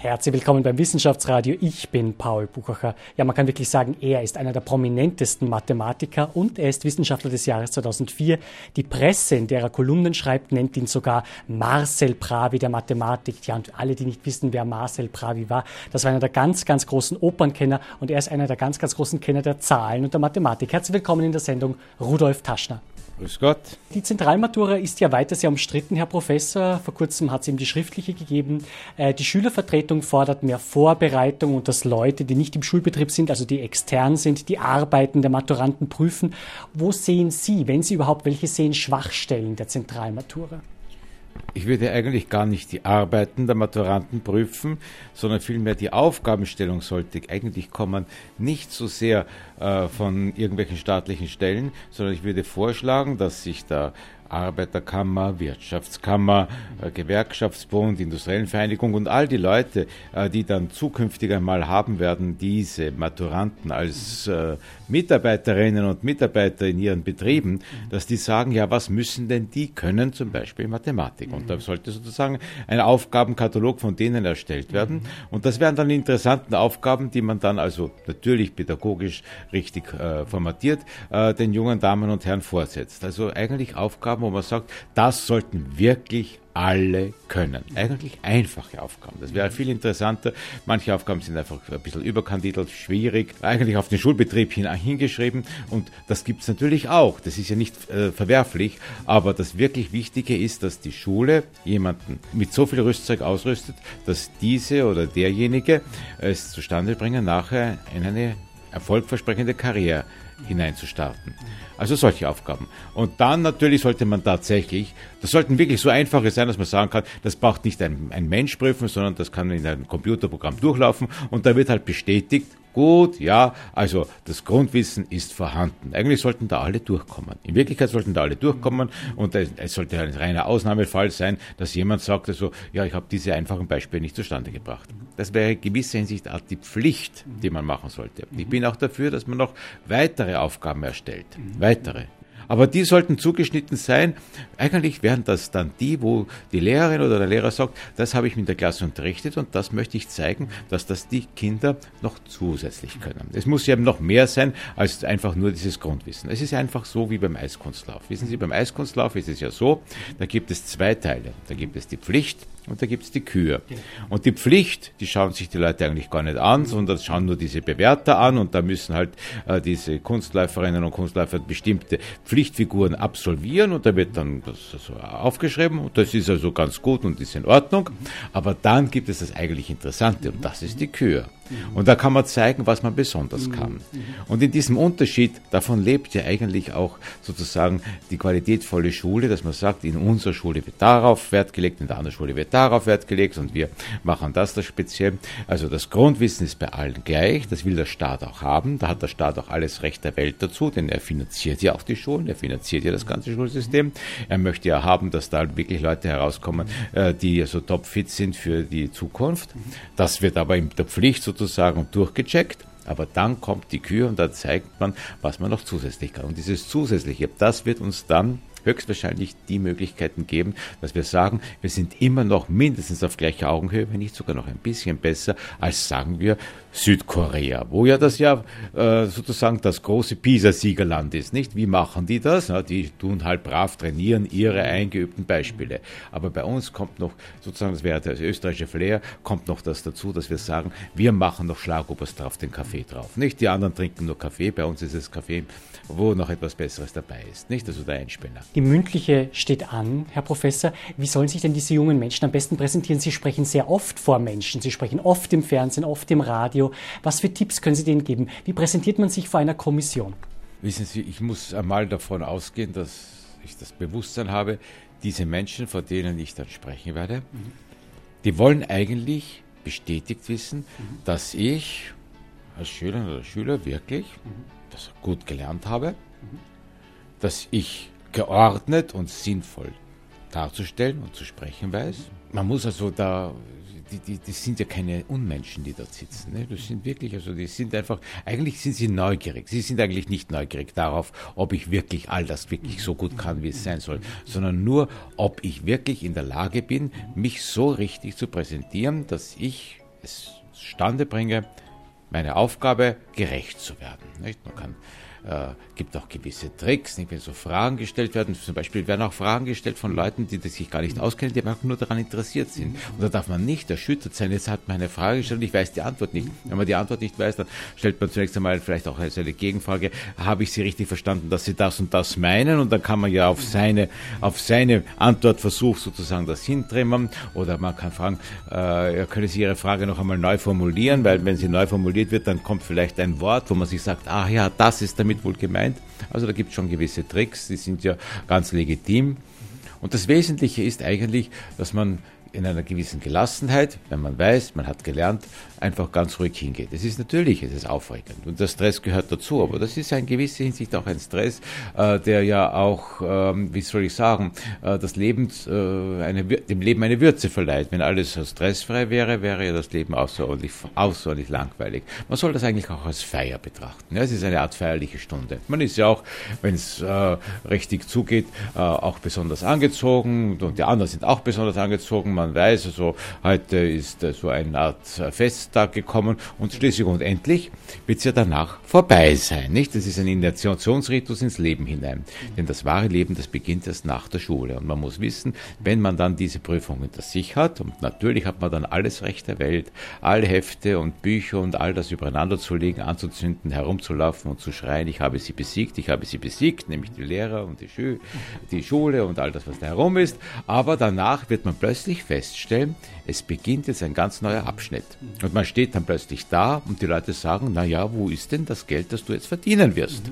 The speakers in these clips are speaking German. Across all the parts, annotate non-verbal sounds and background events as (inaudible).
Herzlich willkommen beim Wissenschaftsradio. Ich bin Paul Buchacher. Ja, man kann wirklich sagen, er ist einer der prominentesten Mathematiker und er ist Wissenschaftler des Jahres 2004. Die Presse, in der er Kolumnen schreibt, nennt ihn sogar Marcel Pravi der Mathematik. Ja, und alle, die nicht wissen, wer Marcel Pravi war, das war einer der ganz, ganz großen Opernkenner und er ist einer der ganz, ganz großen Kenner der Zahlen und der Mathematik. Herzlich willkommen in der Sendung Rudolf Taschner. Grüß Gott. Die Zentralmatura ist ja weiter sehr umstritten, Herr Professor. Vor kurzem hat es ihm die schriftliche gegeben. Äh, die Schülervertretung fordert mehr Vorbereitung und dass Leute, die nicht im Schulbetrieb sind, also die extern sind, die Arbeiten der Maturanten prüfen. Wo sehen Sie, wenn Sie überhaupt welche sehen, Schwachstellen der Zentralmatura? Ich würde eigentlich gar nicht die Arbeiten der Maturanten prüfen, sondern vielmehr die Aufgabenstellung sollte eigentlich kommen, nicht so sehr äh, von irgendwelchen staatlichen Stellen, sondern ich würde vorschlagen, dass sich da Arbeiterkammer, Wirtschaftskammer, äh, Gewerkschaftsbund, Industriellen Vereinigung und all die Leute, äh, die dann zukünftig einmal haben werden, diese Maturanten als äh, Mitarbeiterinnen und Mitarbeiter in ihren Betrieben, dass die sagen, ja, was müssen denn die können, zum Beispiel Mathematik. Und da sollte sozusagen ein Aufgabenkatalog von denen erstellt werden. Und das wären dann interessanten Aufgaben, die man dann also natürlich pädagogisch richtig äh, formatiert äh, den jungen Damen und Herren vorsetzt. Also eigentlich Aufgaben, Aufgaben, wo man sagt, das sollten wirklich alle können. Eigentlich einfache Aufgaben. Das wäre viel interessanter. Manche Aufgaben sind einfach ein bisschen überkandidelt, schwierig, eigentlich auf den Schulbetrieb hin, hingeschrieben. Und das gibt es natürlich auch. Das ist ja nicht äh, verwerflich. Aber das wirklich Wichtige ist, dass die Schule jemanden mit so viel Rüstzeug ausrüstet, dass diese oder derjenige es zustande bringen, nachher in eine erfolgversprechende Karriere hineinzustarten. Also solche Aufgaben. Und dann natürlich sollte man tatsächlich, das sollten wirklich so einfache sein, dass man sagen kann, das braucht nicht ein, ein Mensch prüfen, sondern das kann in einem Computerprogramm durchlaufen und da wird halt bestätigt, gut, ja, also das Grundwissen ist vorhanden. Eigentlich sollten da alle durchkommen. In Wirklichkeit sollten da alle durchkommen und es sollte ein reiner Ausnahmefall sein, dass jemand sagt, also, ja, ich habe diese einfachen Beispiele nicht zustande gebracht. Das wäre in gewisser Hinsicht auch die Pflicht, die man machen sollte. Ich bin auch dafür, dass man noch weitere Aufgaben erstellt. Weitere. Aber die sollten zugeschnitten sein. Eigentlich wären das dann die, wo die Lehrerin oder der Lehrer sagt, das habe ich mit der Klasse unterrichtet und das möchte ich zeigen, dass das die Kinder noch zusätzlich können. Es muss eben noch mehr sein als einfach nur dieses Grundwissen. Es ist einfach so wie beim Eiskunstlauf. Wissen Sie, beim Eiskunstlauf ist es ja so, da gibt es zwei Teile. Da gibt es die Pflicht und da gibt es die Kür. Und die Pflicht, die schauen sich die Leute eigentlich gar nicht an, sondern schauen nur diese Bewerter an und da müssen halt äh, diese Kunstläuferinnen und Kunstläufer bestimmte Pflichtfiguren absolvieren und da wird dann das aufgeschrieben und das ist also ganz gut und ist in Ordnung. Aber dann gibt es das eigentlich Interessante und das ist die Kür. Und da kann man zeigen, was man besonders kann. Und in diesem Unterschied, davon lebt ja eigentlich auch sozusagen die qualitätvolle Schule, dass man sagt, in unserer Schule wird darauf Wert gelegt, in der anderen Schule wird darauf Wert gelegt und wir machen das da speziell. Also das Grundwissen ist bei allen gleich, das will der Staat auch haben, da hat der Staat auch alles Recht der Welt dazu, denn er finanziert ja auch die Schulen, er finanziert ja das ganze Schulsystem. Er möchte ja haben, dass da wirklich Leute herauskommen, äh, die so topfit sind für die Zukunft. Das wird aber in der Pflicht sozusagen durchgecheckt. Aber dann kommt die Kür und da zeigt man, was man noch zusätzlich kann. Und dieses Zusätzliche, das wird uns dann höchstwahrscheinlich die Möglichkeiten geben, dass wir sagen, wir sind immer noch mindestens auf gleicher Augenhöhe, wenn nicht sogar noch ein bisschen besser, als sagen wir Südkorea, wo ja das ja äh, sozusagen das große PISA-Siegerland ist, nicht? Wie machen die das? Na, die tun halt brav trainieren ihre eingeübten Beispiele. Aber bei uns kommt noch sozusagen, das wäre das österreichische Flair, kommt noch das dazu, dass wir sagen, wir machen noch Schlagobers drauf, den Kaffee drauf. Nicht? Die anderen trinken nur Kaffee, bei uns ist es Kaffee, wo noch etwas Besseres dabei ist. Nicht? Also der Einspinner. Die mündliche steht an, Herr Professor. Wie sollen sich denn diese jungen Menschen am besten präsentieren? Sie sprechen sehr oft vor Menschen. Sie sprechen oft im Fernsehen, oft im Radio. Was für Tipps können Sie denen geben? Wie präsentiert man sich vor einer Kommission? Wissen Sie, ich muss einmal davon ausgehen, dass ich das Bewusstsein habe, diese Menschen, vor denen ich dann sprechen werde, mhm. die wollen eigentlich bestätigt wissen, mhm. dass ich als Schülerin oder Schüler wirklich mhm. das gut gelernt habe, dass ich geordnet und sinnvoll darzustellen und zu sprechen weiß. Man muss also da die, die, die sind ja keine Unmenschen, die dort sitzen. Ne? Das sind wirklich, also die sind einfach, eigentlich sind sie neugierig. Sie sind eigentlich nicht neugierig darauf, ob ich wirklich all das wirklich so gut kann, wie es sein soll, sondern nur, ob ich wirklich in der Lage bin, mich so richtig zu präsentieren, dass ich es zustande bringe, meine Aufgabe gerecht zu werden. Nicht? Man kann äh, gibt auch gewisse Tricks, nicht? wenn so Fragen gestellt werden. Zum Beispiel werden auch Fragen gestellt von Leuten, die sich gar nicht auskennen, die einfach nur daran interessiert sind. Und da darf man nicht erschüttert sein. Jetzt hat man eine Frage gestellt und ich weiß die Antwort nicht. Wenn man die Antwort nicht weiß, dann stellt man zunächst einmal vielleicht auch eine Gegenfrage, habe ich Sie richtig verstanden, dass Sie das und das meinen? Und dann kann man ja auf seine, auf seine Antwort versuchen, sozusagen das hintrimmen. Oder man kann fragen, äh, können Sie Ihre Frage noch einmal neu formulieren? Weil wenn sie neu formuliert wird, dann kommt vielleicht ein Wort, wo man sich sagt, ah ja, das ist damit wohl gemeint. Also da gibt es schon gewisse Tricks, die sind ja ganz legitim. Und das Wesentliche ist eigentlich, dass man in einer gewissen Gelassenheit, wenn man weiß, man hat gelernt, einfach ganz ruhig hingeht. Es ist natürlich, es ist aufregend und der Stress gehört dazu, aber das ist in gewisser Hinsicht auch ein Stress, äh, der ja auch, ähm, wie soll ich sagen, äh, das Leben, äh, eine, dem Leben eine Würze verleiht. Wenn alles so stressfrei wäre, wäre ja das Leben außerordentlich, außerordentlich langweilig. Man soll das eigentlich auch als Feier betrachten. Ja, es ist eine Art feierliche Stunde. Man ist ja auch, wenn es äh, richtig zugeht, äh, auch besonders angezogen und die anderen sind auch besonders angezogen man weiß, also heute ist äh, so eine Art äh, Festtag gekommen und schließlich und endlich wird es ja danach vorbei sein, nicht? Das ist ein Initiationsritus ins Leben hinein. Denn das wahre Leben, das beginnt erst nach der Schule. Und man muss wissen, wenn man dann diese Prüfung hinter sich hat, und natürlich hat man dann alles Recht der Welt, alle Hefte und Bücher und all das übereinander zu legen, anzuzünden, herumzulaufen und zu schreien, ich habe sie besiegt, ich habe sie besiegt, nämlich die Lehrer und die, Schü die Schule und all das, was da herum ist. Aber danach wird man plötzlich feststellen, es beginnt jetzt ein ganz neuer Abschnitt. Und man steht dann plötzlich da und die Leute sagen, na ja, wo ist denn das Geld, das du jetzt verdienen wirst?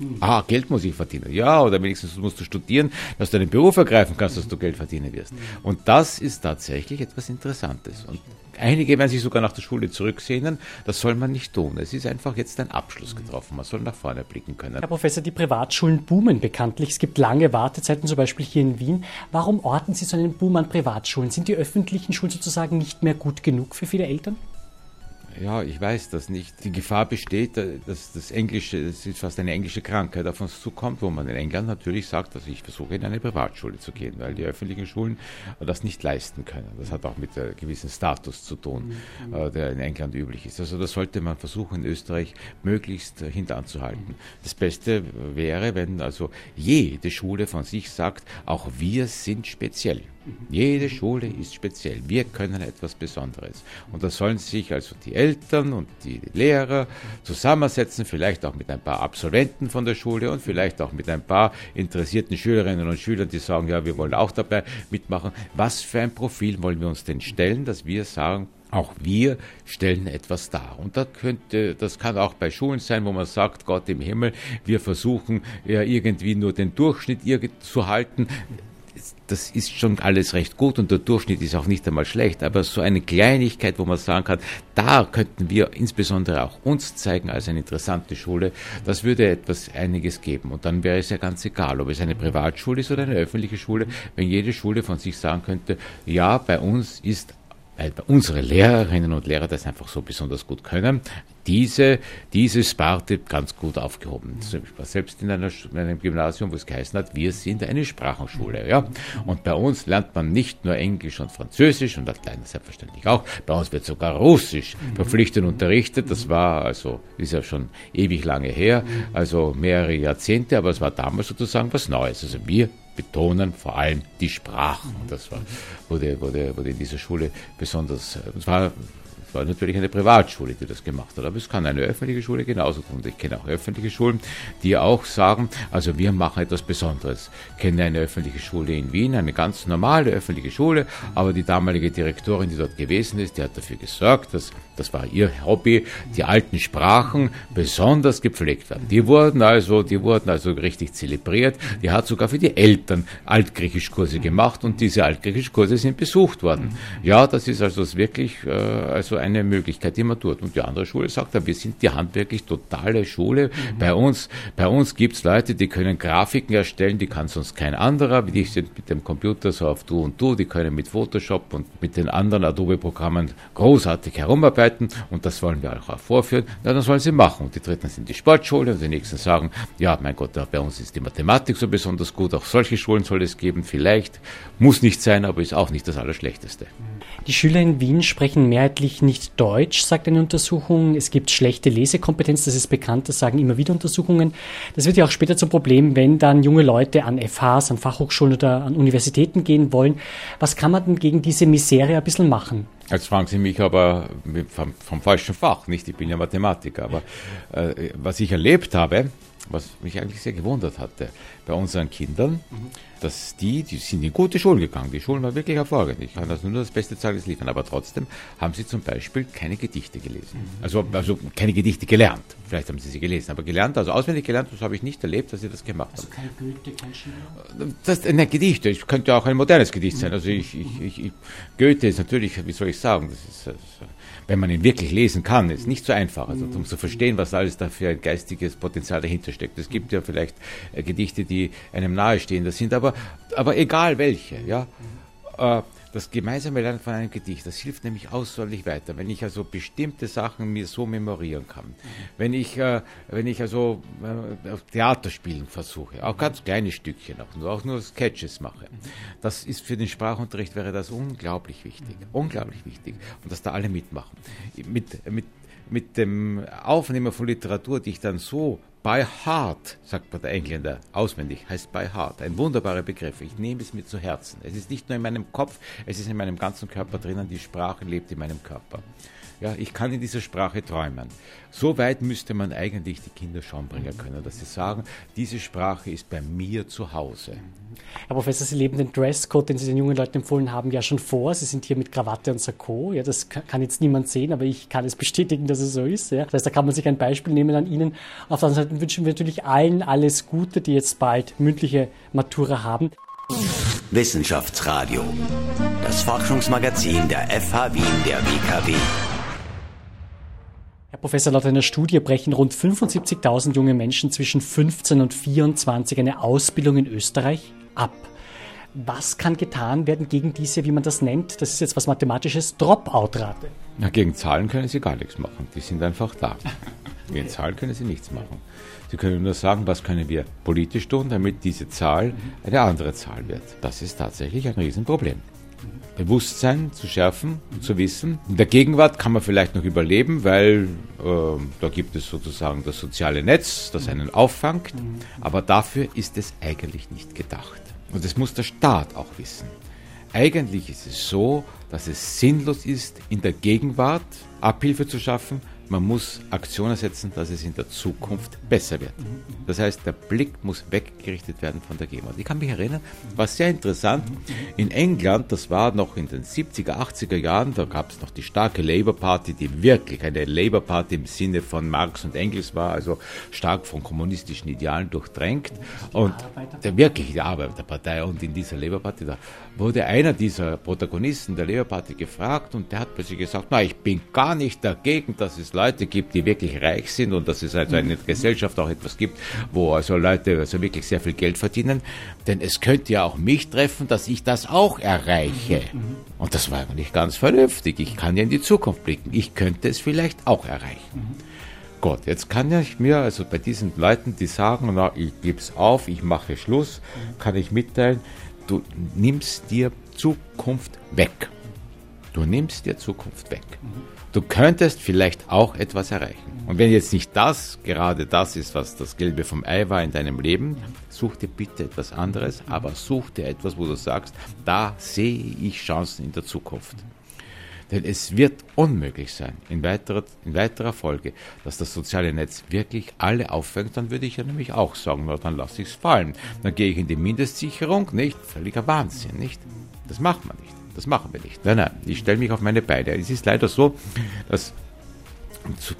Mhm. Ah, Geld muss ich verdienen. Ja, oder wenigstens musst du studieren, dass du einen Beruf ergreifen kannst, dass du Geld verdienen wirst. Und das ist tatsächlich etwas Interessantes. Und Einige werden sich sogar nach der Schule zurücksehnen. Das soll man nicht tun. Es ist einfach jetzt ein Abschluss getroffen. Man soll nach vorne blicken können. Herr Professor, die Privatschulen boomen bekanntlich. Es gibt lange Wartezeiten, zum Beispiel hier in Wien. Warum orten Sie so einen Boom an Privatschulen? Sind die öffentlichen Schulen sozusagen nicht mehr gut genug für viele Eltern? Ja, ich weiß das nicht. Die Gefahr besteht, äh, dass das Englische, es ist fast eine englische Krankheit auf uns zukommt, wo man in England natürlich sagt, dass ich versuche in eine Privatschule zu gehen, weil die öffentlichen Schulen das nicht leisten können. Das hat auch mit einem gewissen Status zu tun, mhm. Äh, der in England üblich ist. Also das sollte man versuchen, in Österreich möglichst äh, hinteranzuhalten. Das Beste wäre, wenn also jede Schule von sich sagt, auch wir sind speziell. Jede Schule ist speziell. Wir können etwas Besonderes. Und da sollen sich also die Eltern und die Lehrer zusammensetzen, vielleicht auch mit ein paar Absolventen von der Schule und vielleicht auch mit ein paar interessierten Schülerinnen und Schülern, die sagen, ja, wir wollen auch dabei mitmachen. Was für ein Profil wollen wir uns denn stellen, dass wir sagen, auch wir stellen etwas dar. Und das könnte, das kann auch bei Schulen sein, wo man sagt, Gott im Himmel, wir versuchen ja irgendwie nur den Durchschnitt zu halten das ist schon alles recht gut und der Durchschnitt ist auch nicht einmal schlecht, aber so eine Kleinigkeit, wo man sagen kann, da könnten wir insbesondere auch uns zeigen als eine interessante Schule, das würde etwas einiges geben. Und dann wäre es ja ganz egal, ob es eine Privatschule ist oder eine öffentliche Schule, wenn jede Schule von sich sagen könnte, ja, bei uns ist weil unsere Lehrerinnen und Lehrer das einfach so besonders gut können, diese, diese Sparte ganz gut aufgehoben. Ich war selbst in, einer, in einem Gymnasium, wo es geheißen hat, wir sind eine Sprachenschule. Ja? Und bei uns lernt man nicht nur Englisch und Französisch und Latein selbstverständlich auch, bei uns wird sogar Russisch verpflichtend unterrichtet. Das war also, ist ja schon ewig lange her, also mehrere Jahrzehnte, aber es war damals sozusagen was Neues. Also wir betonen vor allem die Sprachen. Das war, wurde, wurde, wurde in dieser Schule besonders, es war es war natürlich eine Privatschule, die das gemacht hat, aber es kann eine öffentliche Schule genauso tun. Ich kenne auch öffentliche Schulen, die auch sagen, also wir machen etwas Besonderes. Ich kenne eine öffentliche Schule in Wien, eine ganz normale öffentliche Schule, aber die damalige Direktorin, die dort gewesen ist, die hat dafür gesorgt, dass Das war ihr Hobby, die alten Sprachen besonders gepflegt werden. Die wurden also, die wurden also richtig zelebriert. Die hat sogar für die Eltern Altgriechischkurse gemacht und diese Altgriechischkurse sind besucht worden. Ja, das ist also wirklich äh, also eine Möglichkeit, die man tut. Und die andere Schule sagt, wir sind die handwerklich totale Schule. Bei uns, bei uns gibt's Leute, die können Grafiken erstellen, die kann sonst kein anderer. Die sind mit dem Computer so auf Du und Du, die können mit Photoshop und mit den anderen Adobe-Programmen großartig herumarbeiten und das wollen wir auch vorführen. Ja, dann sollen sie machen. Und die dritten sind die Sportschule und die nächsten sagen, ja, mein Gott, bei uns ist die Mathematik so besonders gut, auch solche Schulen soll es geben, vielleicht, muss nicht sein, aber ist auch nicht das Allerschlechteste. Die Schüler in Wien sprechen mehrheitlich nicht Deutsch, sagt eine Untersuchung. Es gibt schlechte Lesekompetenz, das ist bekannt, das sagen immer wieder Untersuchungen. Das wird ja auch später zum Problem, wenn dann junge Leute an FHs, an Fachhochschulen oder an Universitäten gehen wollen. Was kann man denn gegen diese Misere ein bisschen machen? Jetzt fragen Sie mich aber vom, vom falschen Fach, nicht? Ich bin ja Mathematiker, aber äh, was ich erlebt habe, was mich eigentlich sehr gewundert hatte bei unseren Kindern, mhm. Dass die, die sind in gute Schulen gegangen. Die Schulen waren wirklich hervorragend. Ich kann also nur das beste Zeugnis liefern. Aber trotzdem haben sie zum Beispiel keine Gedichte gelesen. Mhm. Also, also keine Gedichte gelernt. Vielleicht haben sie sie gelesen, aber gelernt, also auswendig gelernt, das habe ich nicht erlebt, dass sie das gemacht also haben. Also kein Goethe, kein Schiller? Das, ne, Gedichte. Es könnte auch ein modernes Gedicht sein. Also ich, ich, ich, Goethe ist natürlich, wie soll ich sagen, das ist, das ist wenn man ihn wirklich lesen kann, ist nicht so einfach. Also um zu verstehen, was alles da für ein geistiges Potenzial dahinter steckt. Es gibt ja vielleicht äh, Gedichte, die einem nahestehen, das sind aber, aber egal welche, ja. Äh, das gemeinsame Lernen von einem Gedicht, das hilft nämlich außerordentlich weiter, wenn ich also bestimmte Sachen mir so memorieren kann. Wenn ich, äh, wenn ich also äh, Theater spielen versuche, auch ganz kleine Stückchen, auch, auch nur Sketches mache. Das ist für den Sprachunterricht wäre das unglaublich wichtig, unglaublich wichtig. Und dass da alle mitmachen. Mit, mit, mit dem Aufnehmen von Literatur, die ich dann so By heart, sagt man der Engländer, auswendig, heißt by heart. Ein wunderbarer Begriff. Ich nehme es mir zu Herzen. Es ist nicht nur in meinem Kopf, es ist in meinem ganzen Körper drinnen. Die Sprache lebt in meinem Körper. Ja, ich kann in dieser Sprache träumen. So weit müsste man eigentlich die Kinder schon bringen können, dass sie sagen, diese Sprache ist bei mir zu Hause. Herr Professor, Sie leben den Dresscode, den Sie den jungen Leuten empfohlen haben, ja schon vor. Sie sind hier mit Krawatte und Sakko. Ja, das kann jetzt niemand sehen, aber ich kann es bestätigen, dass es so ist. Ja. Das heißt, da kann man sich ein Beispiel nehmen an Ihnen. Auf der anderen Seite wünschen wir natürlich allen alles Gute, die jetzt bald mündliche Matura haben. Wissenschaftsradio. Das Forschungsmagazin der FH Wien der WKW. Herr Professor, laut einer Studie brechen rund 75.000 junge Menschen zwischen 15 und 24 eine Ausbildung in Österreich ab. Was kann getan werden gegen diese, wie man das nennt, das ist jetzt was Mathematisches, Dropout-Rate? Na, gegen Zahlen können Sie gar nichts machen. Die sind einfach da. (laughs) Gegen Zahlen können Sie nichts machen. Sie können nur sagen, was können wir politisch tun, damit diese Zahl eine andere Zahl wird. Das ist tatsächlich ein Riesenproblem. Bewusstsein zu schärfen und zu wissen. In der Gegenwart kann man vielleicht noch überleben, weil äh, da gibt es sozusagen das soziale Netz, das einen auffangt, aber dafür ist es eigentlich nicht gedacht. Und das muss der Staat auch wissen. Eigentlich ist es so, dass es sinnlos ist, in der Gegenwart Abhilfe zu schaffen, man muss Aktionen setzen, dass es in der Zukunft besser wird. Das heißt, der Blick muss weggerichtet werden von der Gegenwart. Ich kann mich erinnern, war sehr interessant, in England, das war noch in den 70er, 80er Jahren, da gab es noch die starke Labour Party, die wirklich eine Labour Party im Sinne von Marx und Engels war, also stark von kommunistischen Idealen durchdrängt und der wirklich die Arbeiterpartei und in dieser Labour Party, da wurde einer dieser Protagonisten der Party gefragt und der hat plötzlich gesagt, na, ich bin gar nicht dagegen, dass es Leute gibt, die wirklich reich sind und dass es also eine Gesellschaft auch etwas gibt, wo also Leute also wirklich sehr viel Geld verdienen. Denn es könnte ja auch mich treffen, dass ich das auch erreiche. Und das war eigentlich ganz vernünftig. Ich kann ja in die Zukunft blicken. Ich könnte es vielleicht auch erreichen. Gott, jetzt kann ich mir also bei diesen Leuten, die sagen, na, ich gebe es auf, ich mache Schluss, kann ich mitteilen, du nimmst dir Zukunft weg. Du nimmst dir Zukunft weg. Du könntest vielleicht auch etwas erreichen. Und wenn jetzt nicht das gerade das ist, was das Gelbe vom Ei war in deinem Leben, such dir bitte etwas anderes, aber such dir etwas, wo du sagst, da sehe ich Chancen in der Zukunft. Denn es wird unmöglich sein, in weiterer, in weiterer Folge, dass das soziale Netz wirklich alle auffängt, dann würde ich ja nämlich auch sagen, na, dann lasse ich es fallen. Dann gehe ich in die Mindestsicherung, nicht? Völliger Wahnsinn, nicht? Das macht man nicht. Das machen wir nicht. Nein, nein, ich stelle mich auf meine Beine. Es ist leider so, dass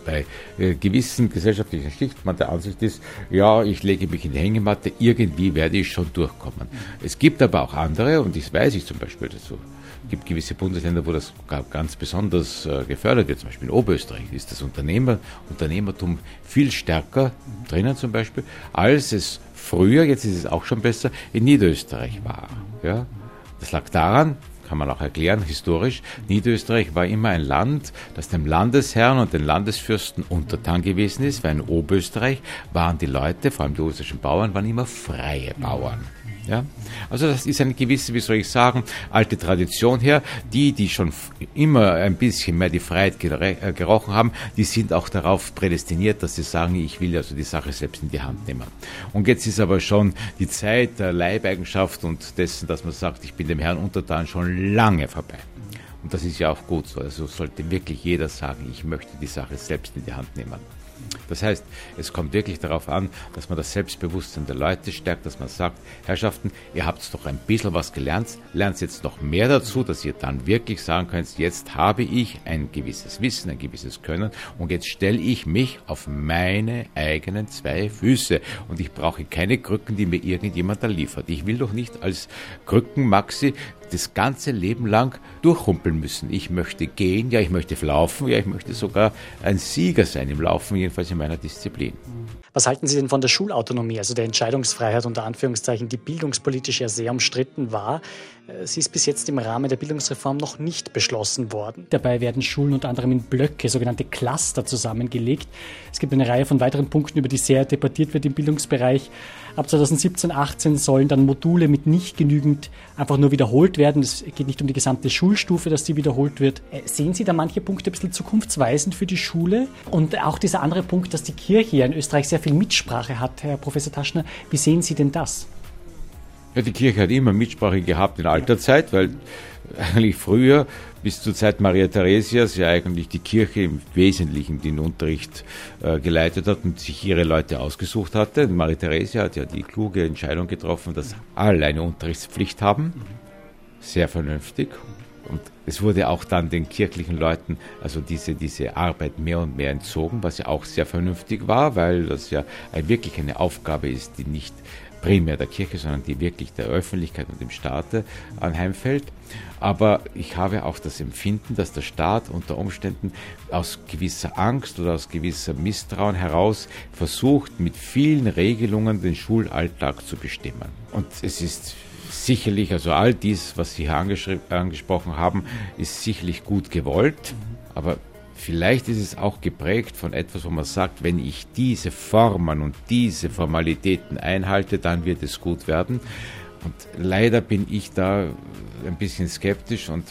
bei äh, gewissen gesellschaftlichen Schichten man der Ansicht ist, ja, ich lege mich in die Hängematte, irgendwie werde ich schon durchkommen. Es gibt aber auch andere, und das weiß ich zum Beispiel dazu, gibt gewisse Bundesländer, wo das ganz besonders äh, gefördert wird. Zum Beispiel in Oberösterreich ist das Unternehmer, Unternehmertum viel stärker drinnen zum Beispiel, als es früher, jetzt ist es auch schon besser, in Niederösterreich war. Ja? Das lag daran, kann man auch erklären, historisch, Niederösterreich war immer ein Land, das dem Landesherrn und den Landesfürsten untertan gewesen ist, weil in Oberösterreich waren die Leute, vor allem die österreichischen Bauern, waren immer freie Bauern. Ja? Also das ist eine gewisse, wie soll ich sagen, alte Tradition her. Die, die schon immer ein bisschen mehr die Freiheit äh, gerochen haben, die sind auch darauf prädestiniert, dass sie sagen, ich will also die Sache selbst in die Hand nehmen. Und jetzt ist aber schon die Zeit der Leibeigenschaft und dessen, dass man sagt, ich bin dem Herrn untertan, schon lange vorbei. Und das ist ja auch gut so. Also sollte wirklich jeder sagen, ich möchte die Sache selbst in die Hand nehmen. Das heißt, es kommt wirklich darauf an, dass man das Selbstbewusstsein der Leute stärkt, dass man sagt, Herrschaften, ihr habt doch ein bisschen was gelernt, lernt jetzt noch mehr dazu, dass ihr dann wirklich sagen könnt, jetzt habe ich ein gewisses Wissen, ein gewisses Können und jetzt stelle ich mich auf meine eigenen zwei Füße und ich brauche keine Krücken, die mir irgendjemand da liefert. Ich will doch nicht als Krückenmaxi das ganze Leben lang durchhumpeln müssen. Ich möchte gehen, ja, ich möchte laufen, ja, ich möchte sogar ein Sieger sein im Laufen, jedenfalls in meiner Disziplin. Was halten Sie denn von der Schulautonomie, also der Entscheidungsfreiheit unter Anführungszeichen, die bildungspolitisch ja sehr umstritten war? Äh, sie ist bis jetzt im Rahmen der Bildungsreform noch nicht beschlossen worden. Dabei werden Schulen unter anderem in Blöcke, sogenannte Cluster, zusammengelegt. Es gibt eine Reihe von weiteren Punkten, über die sehr debattiert wird im Bildungsbereich. Ab 2017, 18 sollen dann Module mit nicht genügend einfach nur wiederholt werden. Es geht nicht um die gesamte Schulstufe, dass die wiederholt wird. Äh, sehen Sie da manche Punkte ein bisschen zukunftsweisend für die Schule? Und auch dieser andere Punkt, dass die Kirche in Österreich sehr viel Mitsprache hat, Herr Professor Taschner. Wie sehen Sie denn das? Ja, die Kirche hat immer Mitsprache gehabt in alter Zeit, weil eigentlich früher, bis zur Zeit Maria Theresias, ja eigentlich die Kirche im Wesentlichen den Unterricht äh, geleitet hat und sich ihre Leute ausgesucht hatte. Maria Theresia hat ja die kluge Entscheidung getroffen, dass alle eine Unterrichtspflicht haben. Sehr vernünftig. Und es wurde auch dann den kirchlichen Leuten also diese, diese Arbeit mehr und mehr entzogen, was ja auch sehr vernünftig war, weil das ja wirklich eine Aufgabe ist, die nicht primär der Kirche, sondern die wirklich der Öffentlichkeit und dem Staate anheimfällt. Aber ich habe auch das Empfinden, dass der Staat unter Umständen aus gewisser Angst oder aus gewisser Misstrauen heraus versucht, mit vielen Regelungen den Schulalltag zu bestimmen. Und es ist sicherlich, also all dies, was Sie hier angesprochen haben, ist sicherlich gut gewollt, aber Vielleicht ist es auch geprägt von etwas, wo man sagt, wenn ich diese Formen und diese Formalitäten einhalte, dann wird es gut werden. Und leider bin ich da ein bisschen skeptisch und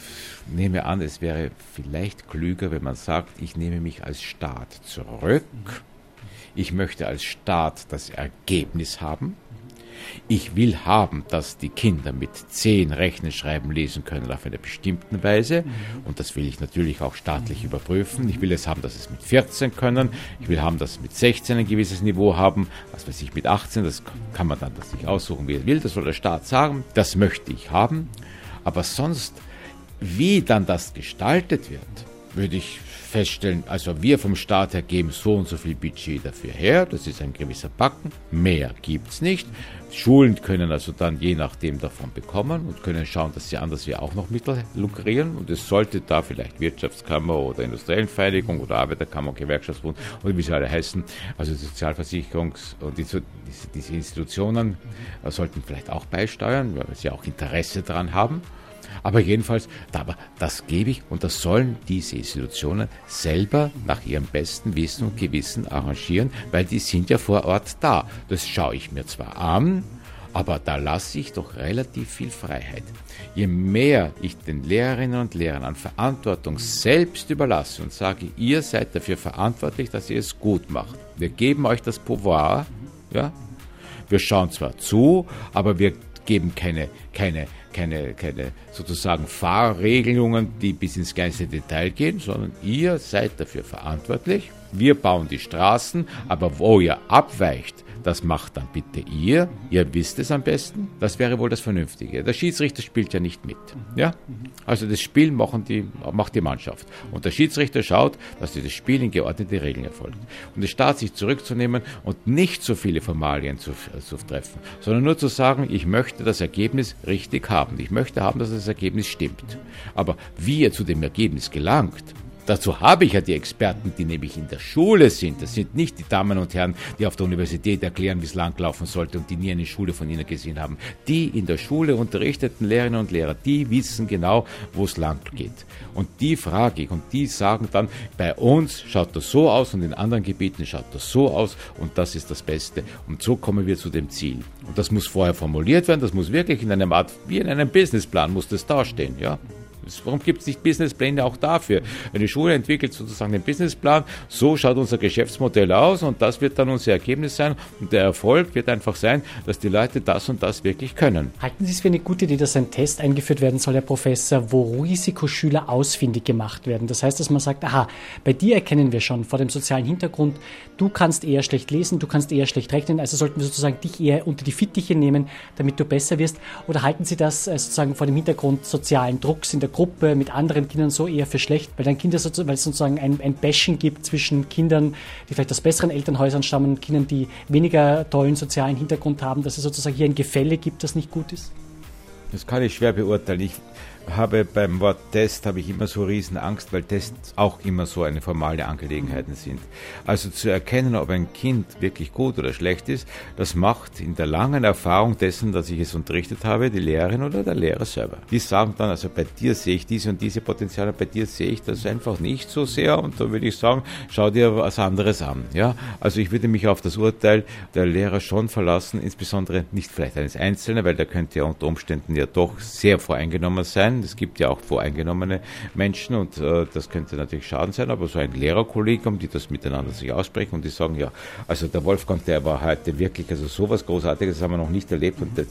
nehme an, es wäre vielleicht klüger, wenn man sagt, ich nehme mich als Staat zurück. Ich möchte als Staat das Ergebnis haben. Ich will haben, dass die Kinder mit zehn rechnen, schreiben, lesen können auf eine bestimmte Weise. Und das will ich natürlich auch staatlich überprüfen. Ich will es haben, dass es mit 14 können. Ich will haben, dass es mit 16 ein gewisses Niveau haben. Was weiß ich, mit 18, das kann man dann sich aussuchen, wie er will. Das soll der Staat sagen. Das möchte ich haben. Aber sonst, wie dann das gestaltet wird, würde ich feststellen, also wir vom Staat her geben so und so viel Budget dafür her, das ist ein gewisser Backen, mehr gibt es nicht. Schulen können also dann je nachdem davon bekommen und können schauen, dass sie anders wie auch noch Mittel lukrieren und es sollte da vielleicht Wirtschaftskammer oder Industriellenvereinigung oder Arbeiterkammer und Gewerkschaftsbund oder wie sie alle heißen, also Sozialversicherungs- und diese, diese Institutionen äh, sollten vielleicht auch beisteuern, weil sie auch Interesse daran haben. Aber jedenfalls, das gebe ich und das sollen diese Institutionen selber nach ihrem besten Wissen und Gewissen arrangieren, weil die sind ja vor Ort da. Das schaue ich mir zwar an, aber da lasse ich doch relativ viel Freiheit. Je mehr ich den Lehrerinnen und Lehrern an Verantwortung selbst überlasse und sage, ihr seid dafür verantwortlich, dass ihr es gut macht. Wir geben euch das Pouvoir, ja. Wir schauen zwar zu, aber wir geben keine, keine keine, keine sozusagen Fahrregelungen, die bis ins kleinste Detail gehen, sondern ihr seid dafür verantwortlich. Wir bauen die Straßen, aber wo ihr abweicht, das macht dann bitte ihr. Ihr wisst es am besten. Das wäre wohl das Vernünftige. Der Schiedsrichter spielt ja nicht mit. Ja? Also das Spiel machen die, macht die Mannschaft. Und der Schiedsrichter schaut, dass dieses Spiel in geordnete Regeln erfolgt. Und der Staat sich zurückzunehmen und nicht so viele Formalien zu, zu treffen, sondern nur zu sagen, ich möchte das Ergebnis richtig haben. Ich möchte haben, dass das Ergebnis stimmt. Aber wie er zu dem Ergebnis gelangt, Dazu habe ich ja die Experten, die nämlich in der Schule sind. Das sind nicht die Damen und Herren, die auf der Universität erklären, wie es langlaufen sollte und die nie eine Schule von ihnen gesehen haben. Die in der Schule unterrichteten Lehrerinnen und Lehrer, die wissen genau, wo es lang geht. Und die frage ich und die sagen dann, bei uns schaut das so aus und in anderen Gebieten schaut das so aus und das ist das Beste. Und so kommen wir zu dem Ziel. Und das muss vorher formuliert werden, das muss wirklich in einer Art, wie in einem Businessplan muss das dastehen, ja. Warum gibt es nicht Businesspläne auch dafür? Eine Schule entwickelt sozusagen den Businessplan, so schaut unser Geschäftsmodell aus und das wird dann unser Ergebnis sein und der Erfolg wird einfach sein, dass die Leute das und das wirklich können. Halten Sie es für eine gute Idee, dass ein Test eingeführt werden soll, Herr Professor, wo Risikoschüler ausfindig gemacht werden? Das heißt, dass man sagt, aha, bei dir erkennen wir schon vor dem sozialen Hintergrund, du kannst eher schlecht lesen, du kannst eher schlecht rechnen, also sollten wir sozusagen dich eher unter die Fittiche nehmen, damit du besser wirst? Oder halten Sie das äh, sozusagen vor dem Hintergrund sozialen Drucks in der Gruppe mit anderen Kindern so eher für schlecht, weil dann Kinder sozusagen, weil es sozusagen ein, ein Bashing gibt zwischen Kindern, die vielleicht aus besseren Elternhäusern stammen und Kindern, die weniger tollen sozialen Hintergrund haben, dass es sozusagen hier ein Gefälle gibt, das nicht gut ist? Das kann ich schwer beurteilen. Ich habe beim Wort Test habe ich immer so riesen Angst, weil Tests auch immer so eine formale Angelegenheiten sind. Also zu erkennen, ob ein Kind wirklich gut oder schlecht ist, das macht in der langen Erfahrung dessen, dass ich es unterrichtet habe, die Lehrerin oder der Lehrer selber. Die sagen dann, also bei dir sehe ich diese und diese Potenziale, bei dir sehe ich das einfach nicht so sehr und da würde ich sagen, schau dir was anderes an. Ja, also ich würde mich auf das Urteil der Lehrer schon verlassen, insbesondere nicht vielleicht eines Einzelnen, weil der könnte ja unter Umständen ja doch sehr voreingenommen sein sein. Es gibt ja auch voreingenommene Menschen und äh, das könnte natürlich Schaden sein, aber so ein Lehrerkollegium, die das miteinander sich aussprechen und die sagen, ja, also der Wolfgang, der war heute wirklich, also sowas Großartiges haben wir noch nicht erlebt und das,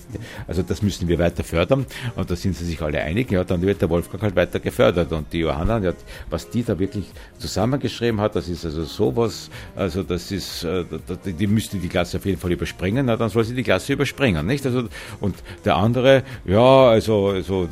also das müssen wir weiter fördern und da sind sie sich alle einig, ja, dann wird der Wolfgang halt weiter gefördert und die Johanna, ja, was die da wirklich zusammengeschrieben hat, das ist also sowas, also das ist, äh, die müsste die Klasse auf jeden Fall überspringen, na, dann soll sie die Klasse überspringen, nicht? Also, und der andere, ja, also, also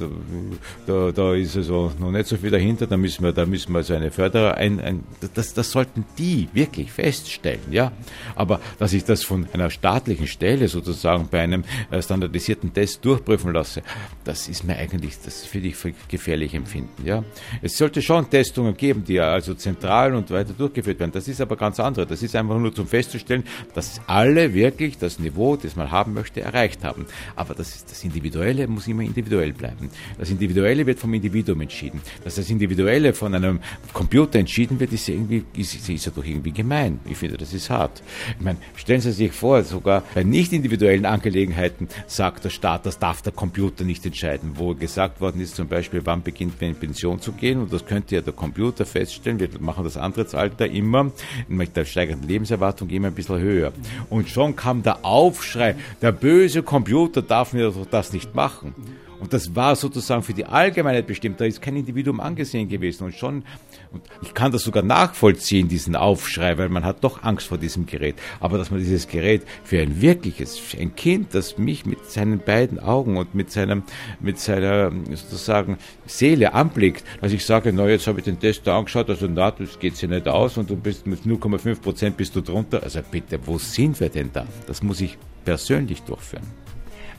da, da ist also noch nicht so viel dahinter, da müssen wir, da müssen wir also eine Förderer ein, ein das, das sollten die wirklich feststellen, ja. Aber dass ich das von einer staatlichen Stelle sozusagen bei einem äh, standardisierten Test durchprüfen lasse, das ist mir eigentlich, das würde ich für gefährlich empfinden, ja. Es sollte schon Testungen geben, die also zentral und weiter durchgeführt werden. Das ist aber ganz andere. Das ist einfach nur zum festzustellen, dass alle wirklich das Niveau, das man haben möchte, erreicht haben. Aber das, ist, das Individuelle muss immer individuell bleiben. Das Individuelle Individuelle wird vom Individuum entschieden. Dass das Individuelle von einem Computer entschieden wird, ist, irgendwie, ist, ist ja doch irgendwie gemein. Ich finde, das ist hart. Ich meine, stellen Sie sich vor, sogar bei nicht individuellen Angelegenheiten sagt der Staat, das darf der Computer nicht entscheiden. Wo gesagt worden ist zum Beispiel, wann beginnt man in Pension zu gehen und das könnte ja der Computer feststellen. Wir machen das Antrittsalter immer mit der steigenden Lebenserwartung immer ein bisschen höher. Und schon kam der Aufschrei, der böse Computer darf mir das nicht machen. Und das war sozusagen für die Allgemeinheit bestimmt. Da ist kein Individuum angesehen gewesen. Und schon, und ich kann das sogar nachvollziehen, diesen Aufschrei, weil man hat doch Angst vor diesem Gerät. Aber dass man dieses Gerät für ein wirkliches, ein Kind, das mich mit seinen beiden Augen und mit seinem, mit seiner sozusagen Seele anblickt, dass ich sage, na, jetzt habe ich den Test da angeschaut, also na, das geht sich nicht aus und du bist mit 0,5 Prozent bist du drunter. Also bitte, wo sind wir denn da? Das muss ich persönlich durchführen.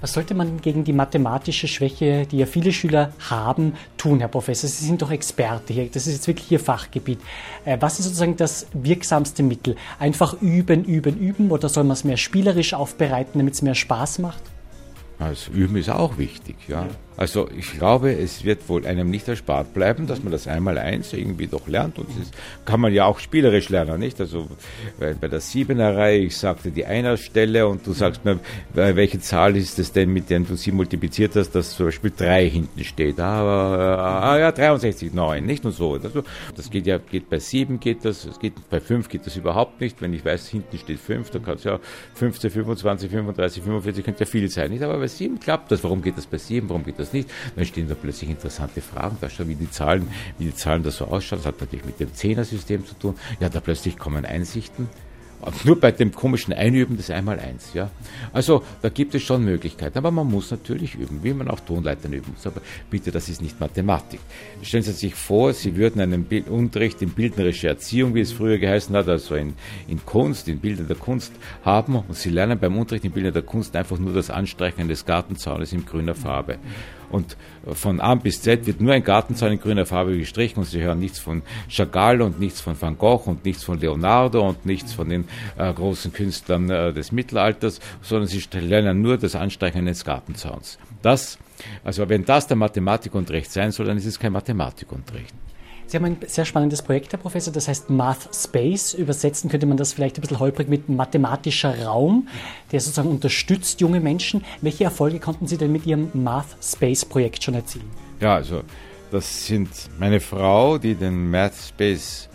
Was sollte man gegen die mathematische Schwäche, die ja viele Schüler haben, tun, Herr Professor? Sie sind doch Experte hier. Das ist jetzt wirklich Ihr Fachgebiet. Äh, was ist sozusagen das wirksamste Mittel? Einfach üben, üben, üben oder soll man es mehr spielerisch aufbereiten, damit es mehr Spaß macht? Das Üben ist auch wichtig, ja. Also ich glaube, es wird wohl einem nicht erspart bleiben, dass man das einmal eins irgendwie doch lernt und das kann man ja auch spielerisch lernen, nicht? Also bei der Siebenerreihe, ich sagte die Einerstelle und du sagst mir, welche Zahl ist es denn, mit der du sie multipliziert hast, dass zum Beispiel drei hinten steht. Aber ah, ja, 63, 9, nicht nur so. Also, das geht ja, geht bei sieben geht das, es geht bei fünf geht das überhaupt nicht. Wenn ich weiß, hinten steht fünf, dann kann es ja 15, 25, 35, 45, könnte ja viel sein, nicht? Aber bei sieben klappt das. Warum geht das bei sieben? Warum geht das das nicht. Dann stehen da plötzlich interessante Fragen, da schon wie die Zahlen, wie die Zahlen da so ausschauen. Das hat natürlich mit dem Zehnersystem zu tun. Ja, da plötzlich kommen Einsichten. Nur bei dem komischen Einüben des Einmaleins. Ja? Also da gibt es schon Möglichkeiten, aber man muss natürlich üben, wie man auch Tonleitern üben muss. Aber bitte, das ist nicht Mathematik. Stellen Sie sich vor, Sie würden einen Bild Unterricht in bildnerische Erziehung, wie es früher geheißen hat, also in, in Kunst, in Bildern der Kunst haben und Sie lernen beim Unterricht in Bildern der Kunst einfach nur das Anstreichen des Gartenzaunes in grüner Farbe. Und von A bis Z wird nur ein Gartenzaun in grüner Farbe gestrichen und Sie hören nichts von Chagall und nichts von Van Gogh und nichts von Leonardo und nichts von den äh, großen Künstlern äh, des Mittelalters, sondern Sie lernen nur das Anstreichen eines Gartenzauns. Das, also wenn das der Mathematikunterricht sein soll, dann ist es kein Mathematikunterricht. Sie haben ein sehr spannendes Projekt, Herr Professor, das heißt Math Space. Übersetzen könnte man das vielleicht ein bisschen holprig mit mathematischer Raum, der sozusagen unterstützt junge Menschen. Welche Erfolge konnten Sie denn mit Ihrem Math Space Projekt schon erzielen? Ja, also das sind meine Frau, die den Math Space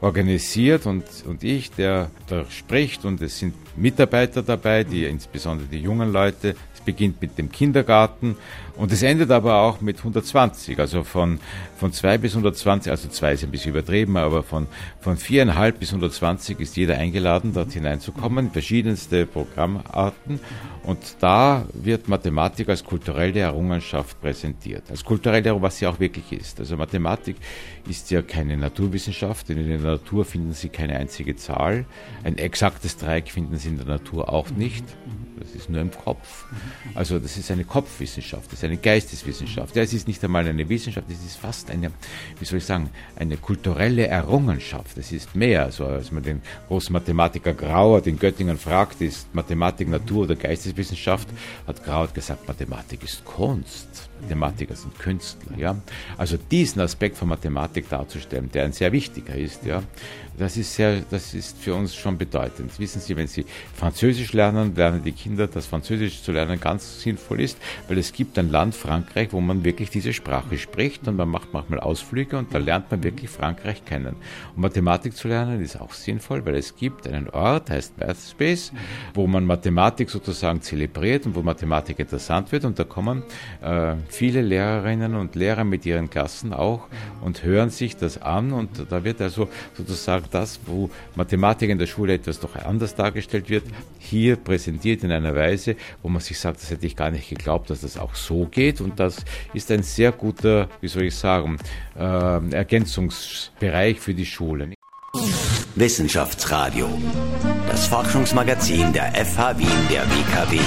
organisiert und, und ich, der da spricht und es sind Mitarbeiter dabei, die insbesondere die jungen Leute, es beginnt mit dem Kindergarten und es endet aber auch mit 120, also von, von 2 bis 120, also 2 ist ein bisschen übertrieben, aber von, von 4,5 bis 120 ist jeder eingeladen, dort hineinzukommen, verschiedenste Programmarten. Und da wird Mathematik als kulturelle Errungenschaft präsentiert. Als kulturelle Errungenschaft, was sie auch wirklich ist. Also Mathematik ist ja keine Naturwissenschaft, denn in der Natur finden Sie keine einzige Zahl. Ein exaktes Dreieck finden Sie in der Natur auch nicht. Das ist nur im Kopf. Also das ist eine Kopfwissenschaft, das ist eine Geisteswissenschaft. Ja, es ist nicht einmal eine Wissenschaft, es ist fast eine, wie soll ich sagen, eine kulturelle Errungenschaft. Es ist mehr. Also als man den großen Mathematiker Grauer in Göttingen fragt, ist Mathematik Natur oder Geisteswissenschaft, hat Grauer gesagt, Mathematik ist Kunst. Mathematiker sind Künstler. Ja? Also diesen Aspekt von Mathematik darzustellen, der ein sehr wichtiger ist, ja, das ist, sehr, das ist für uns schon bedeutend. Wissen Sie, wenn Sie Französisch lernen, lernen die Kinder, dass Französisch zu lernen ganz sinnvoll ist, weil es gibt ein Land, Frankreich, wo man wirklich diese Sprache spricht und man macht manchmal Ausflüge und da lernt man wirklich Frankreich kennen. Und Mathematik zu lernen ist auch sinnvoll, weil es gibt einen Ort, heißt Mathspace, wo man Mathematik sozusagen zelebriert und wo Mathematik interessant wird und da kommen äh, viele Lehrerinnen und Lehrer mit ihren Klassen auch und hören sich das an und da wird also sozusagen das, wo Mathematik in der Schule etwas doch anders dargestellt wird, hier präsentiert in einer Weise, wo man sich sagt, das hätte ich gar nicht geglaubt, dass das auch so geht und das ist ein sehr guter, wie soll ich sagen, äh, Ergänzungsbereich für die Schule. Wissenschaftsradio, das Forschungsmagazin der FH Wien der WKW.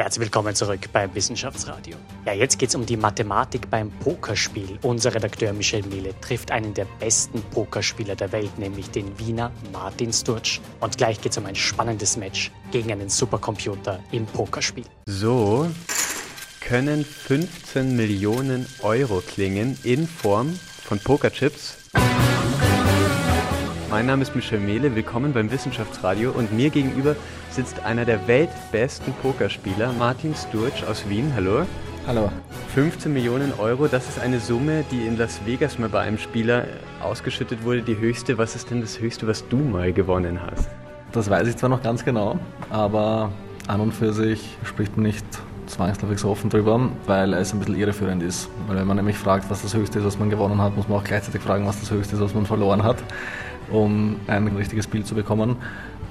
Herzlich willkommen zurück beim Wissenschaftsradio. Ja, jetzt geht es um die Mathematik beim Pokerspiel. Unser Redakteur Michel Mehle trifft einen der besten Pokerspieler der Welt, nämlich den Wiener Martin Sturz. Und gleich geht es um ein spannendes Match gegen einen Supercomputer im Pokerspiel. So können 15 Millionen Euro klingen in Form von Pokerchips. Mein Name ist Michel Mehle, willkommen beim Wissenschaftsradio und mir gegenüber sitzt einer der weltbesten Pokerspieler, Martin Sturz aus Wien. Hallo. Hallo. 15 Millionen Euro, das ist eine Summe, die in Las Vegas mal bei einem Spieler ausgeschüttet wurde, die höchste. Was ist denn das höchste, was du mal gewonnen hast? Das weiß ich zwar noch ganz genau, aber an und für sich spricht man nicht zwangsläufig so offen drüber, weil es ein bisschen irreführend ist. Weil wenn man nämlich fragt, was das höchste ist, was man gewonnen hat, muss man auch gleichzeitig fragen, was das höchste ist, was man verloren hat um ein richtiges Bild zu bekommen.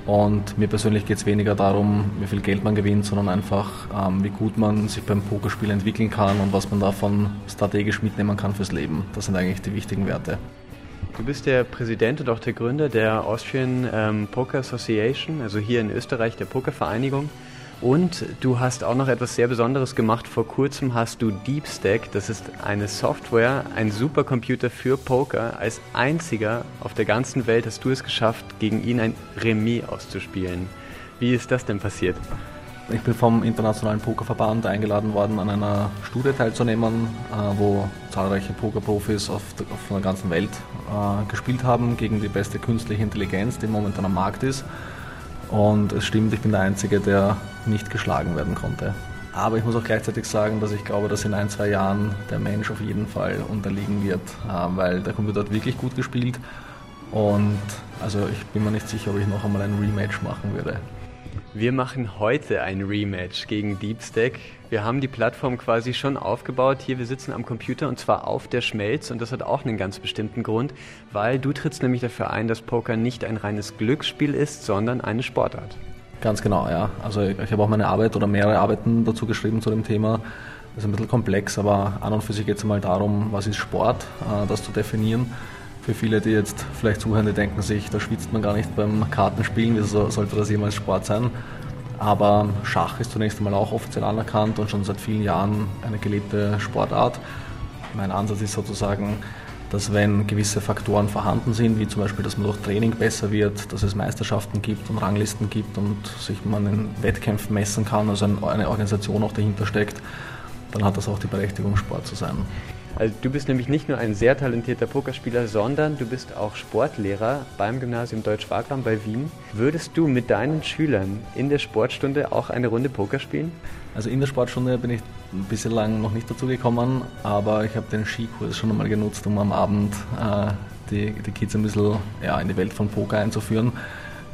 Und mir persönlich geht es weniger darum, wie viel Geld man gewinnt, sondern einfach, ähm, wie gut man sich beim Pokerspiel entwickeln kann und was man davon strategisch mitnehmen kann fürs Leben. Das sind eigentlich die wichtigen Werte. Du bist der Präsident und auch der Gründer der Austrian ähm, Poker Association, also hier in Österreich der Pokervereinigung. Und du hast auch noch etwas sehr Besonderes gemacht. Vor kurzem hast du DeepStack, das ist eine Software, ein Supercomputer für Poker. Als einziger auf der ganzen Welt hast du es geschafft, gegen ihn ein Remis auszuspielen. Wie ist das denn passiert? Ich bin vom Internationalen Pokerverband eingeladen worden, an einer Studie teilzunehmen, äh, wo zahlreiche Pokerprofis auf der, ganzen Welt äh, gespielt haben gegen die beste künstliche Intelligenz, die momentan am Markt ist. Und es stimmt, ich bin der Einzige, der nicht geschlagen werden konnte. Aber ich muss auch gleichzeitig sagen, dass ich glaube, dass in ein, zwei Jahren der Mensch auf jeden Fall unterliegen wird, äh, weil der Computer hat wirklich gut gespielt. Und also ich bin mir nicht sicher, ob ich noch einmal ein Rematch machen würde. Wir machen heute ein Rematch gegen DeepStack. Wir haben die Plattform quasi schon aufgebaut. Hier, wir sitzen am Computer und zwar auf der Schmelz und das hat auch einen ganz bestimmten Grund, weil du trittst nämlich dafür ein, dass Poker nicht ein reines Glücksspiel ist, sondern eine Sportart. Ganz genau, ja. Also ich, ich habe auch meine Arbeit oder mehrere Arbeiten dazu geschrieben zu dem Thema. Das ist ein bisschen komplex, aber an und für sich geht es mal darum, was ist Sport, äh, das zu definieren. Für viele, die jetzt vielleicht zuhören, die denken sich, da schwitzt man gar nicht beim Kartenspielen, wieso sollte das jemals Sport sein? Aber Schach ist zunächst einmal auch offiziell anerkannt und schon seit vielen Jahren eine gelebte Sportart. Mein Ansatz ist sozusagen, dass wenn gewisse Faktoren vorhanden sind, wie zum Beispiel, dass man durch Training besser wird, dass es Meisterschaften gibt und Ranglisten gibt und sich man in Wettkämpfen messen kann, also eine Organisation auch dahinter steckt, dann hat das auch die Berechtigung, Sport zu sein. Also du bist nämlich nicht nur ein sehr talentierter Pokerspieler, sondern du bist auch Sportlehrer beim Gymnasium Deutsch-Wagram bei Wien. Würdest du mit deinen Schülern in der Sportstunde auch eine Runde Poker spielen? Also in der Sportstunde bin ich ein bisschen lang noch nicht dazu gekommen, aber ich habe den Skikurs schon einmal genutzt, um am Abend äh, die, die Kids ein bisschen ja, in die Welt von Poker einzuführen.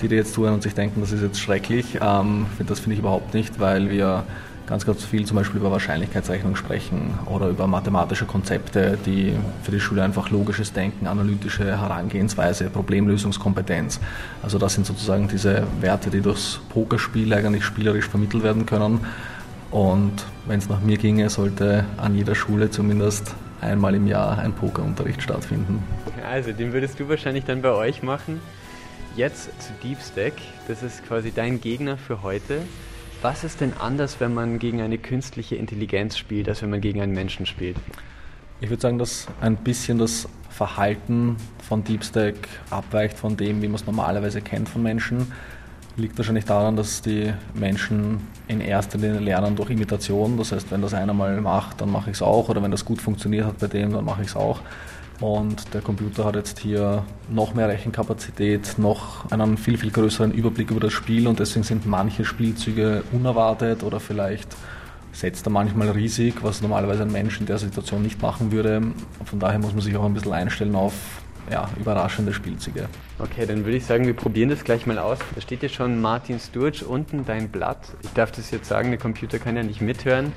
Die, die jetzt zuhören und sich denken, das ist jetzt schrecklich, ähm, das finde ich überhaupt nicht, weil wir ganz, ganz viel zum Beispiel über Wahrscheinlichkeitsrechnung sprechen oder über mathematische Konzepte, die für die Schüler einfach logisches Denken, analytische Herangehensweise, Problemlösungskompetenz. Also das sind sozusagen diese Werte, die durchs Pokerspiel eigentlich spielerisch vermittelt werden können. Und wenn es nach mir ginge, sollte an jeder Schule zumindest einmal im Jahr ein Pokerunterricht stattfinden. Also, den würdest du wahrscheinlich dann bei euch machen. Jetzt zu DeepStack. Das ist quasi dein Gegner für heute. Was ist denn anders, wenn man gegen eine künstliche Intelligenz spielt, als wenn man gegen einen Menschen spielt? Ich würde sagen, dass ein bisschen das Verhalten von DeepStack abweicht von dem, wie man es normalerweise kennt von Menschen. Liegt wahrscheinlich daran, dass die Menschen in erster Linie lernen durch Imitation. Das heißt, wenn das einer mal macht, dann mache ich es auch. Oder wenn das gut funktioniert hat bei dem, dann mache ich es auch. Und der Computer hat jetzt hier noch mehr Rechenkapazität, noch einen viel, viel größeren Überblick über das Spiel und deswegen sind manche Spielzüge unerwartet oder vielleicht setzt er manchmal riesig, was normalerweise ein Mensch in der Situation nicht machen würde. Von daher muss man sich auch ein bisschen einstellen auf ja, überraschende Spielzüge. Okay, dann würde ich sagen, wir probieren das gleich mal aus. Da steht ja schon Martin Sturge unten dein Blatt. Ich darf das jetzt sagen, der Computer kann ja nicht mithören.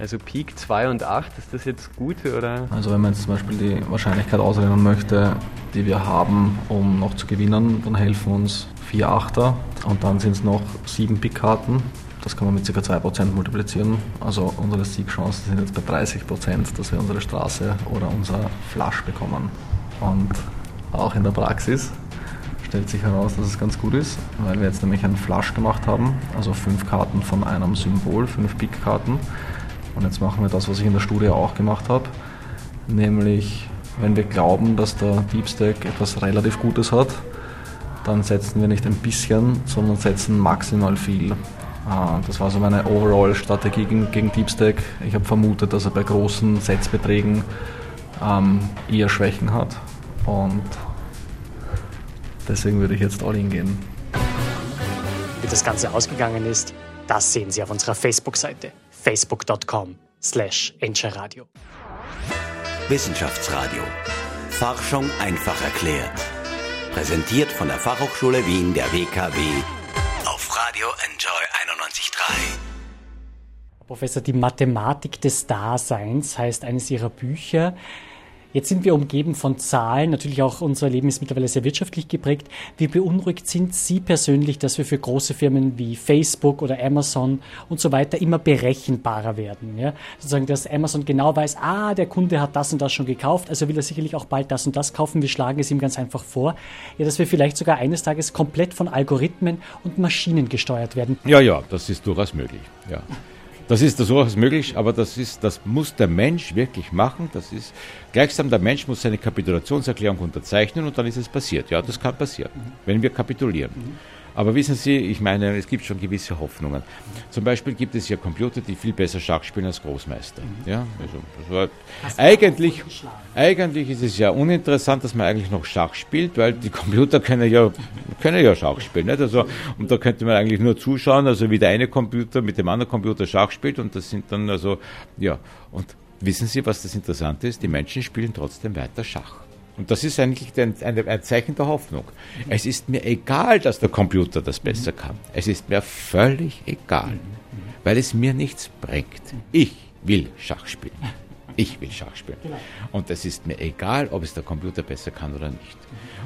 Also Peak 2 und 8, ist das jetzt gut oder? Also wenn man jetzt zum Beispiel die Wahrscheinlichkeit ausrechnen möchte, die wir haben, um noch zu gewinnen, dann helfen uns vier Achter und dann sind es noch sieben Pick-Karten. Das kann man mit ca. 2% multiplizieren. Also unsere Siegchancen sind jetzt bei 30%, dass wir unsere Straße oder unser Flash bekommen. Und auch in der Praxis stellt sich heraus, dass es ganz gut ist, weil wir jetzt nämlich einen Flash gemacht haben, also fünf Karten von einem Symbol, fünf Pick-Karten. Und jetzt machen wir das, was ich in der Studie auch gemacht habe, nämlich wenn wir glauben, dass der Deepstack etwas relativ Gutes hat, dann setzen wir nicht ein bisschen, sondern setzen maximal viel. Ah, das war so meine Overall-Strategie gegen, gegen Deepstack. Ich habe vermutet, dass er bei großen Setzbeträgen ähm, eher Schwächen hat. Und deswegen würde ich jetzt all in gehen. Wie das Ganze ausgegangen ist, das sehen Sie auf unserer Facebook-Seite facebook.com slash Radio. Wissenschaftsradio. Forschung einfach erklärt. Präsentiert von der Fachhochschule Wien der WKW auf Radio Enjoy 91.3. Professor, die Mathematik des Daseins heißt eines Ihrer Bücher. Jetzt sind wir umgeben von Zahlen, natürlich auch unser Leben ist mittlerweile sehr wirtschaftlich geprägt. Wie beunruhigt sind Sie persönlich, dass wir für große Firmen wie Facebook oder Amazon und so weiter immer berechenbarer werden? Ja? Sozusagen, dass Amazon genau weiß, ah, der Kunde hat das und das schon gekauft, also will er sicherlich auch bald das und das kaufen. Wir schlagen es ihm ganz einfach vor. Ja, dass wir vielleicht sogar eines Tages komplett von Algorithmen und Maschinen gesteuert werden. Ja, ja, das ist durchaus möglich. Ja. Das ist durchaus möglich, aber das, ist, das muss der Mensch wirklich machen. Das ist gleichsam, der Mensch muss seine Kapitulationserklärung unterzeichnen und dann ist es passiert. Ja, das kann passieren, wenn wir kapitulieren. Mhm. Aber wissen Sie, ich meine, es gibt schon gewisse Hoffnungen. Zum Beispiel gibt es ja Computer, die viel besser Schach spielen als Großmeister. Mhm. Ja, also, eigentlich, eigentlich ist es ja uninteressant, dass man eigentlich noch Schach spielt, weil die Computer können ja, können ja Schach spielen. Nicht? Also, und da könnte man eigentlich nur zuschauen, also wie der eine Computer mit dem anderen Computer Schach spielt und das sind dann also, ja, und wissen Sie, was das Interessante ist? Die Menschen spielen trotzdem weiter Schach. Und das ist eigentlich ein, ein, Zeichen der Hoffnung. Es ist mir egal, dass der Computer das besser kann. Es ist mir völlig egal, weil es mir nichts bringt. Ich will Schach spielen. Ich will Schach spielen. Genau. Und es ist mir egal, ob es der Computer besser kann oder nicht.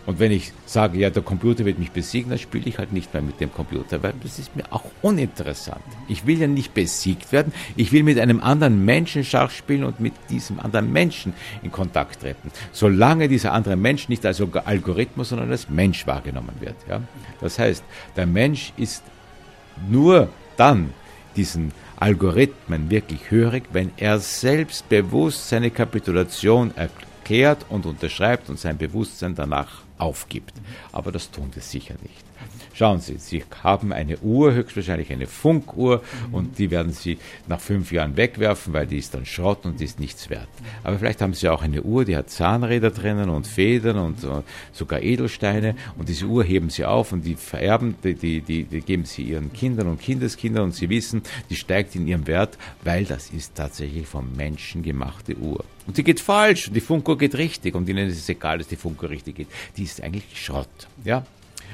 Und wenn ich sage, ja, der Computer wird mich besiegen, dann spiele ich halt nicht mehr mit dem Computer, weil das ist mir auch uninteressant. Ich will ja nicht besiegt werden, ich will mit einem anderen Menschen Schach spielen und mit diesem anderen Menschen in Kontakt treten. Solange dieser andere Mensch nicht als Algorithmus, sondern als Mensch wahrgenommen wird. Ja? Das heißt, der Mensch ist nur dann diesen Algorithmen wirklich hörig, wenn er selbstbewusst seine Kapitulation erklärt und unterschreibt und sein Bewusstsein danach aufgibt. Aber das tun wir sicher nicht. Schauen Sie, Sie haben eine Uhr, höchstwahrscheinlich eine Funkuhr, mhm. und die werden Sie nach fünf Jahren wegwerfen, weil die ist dann Schrott und die ist nichts wert. Aber vielleicht haben Sie auch eine Uhr, die hat Zahnräder drinnen und Federn und uh, sogar Edelsteine, und diese Uhr heben Sie auf und die vererben, die, die, die, die geben Sie Ihren Kindern und Kindeskindern, und Sie wissen, die steigt in ihrem Wert, weil das ist tatsächlich vom Menschen gemachte Uhr. Und die geht falsch, und die Funkuhr geht richtig, und Ihnen ist es egal, dass die Funkuhr richtig geht. Die ist eigentlich Schrott. Ja?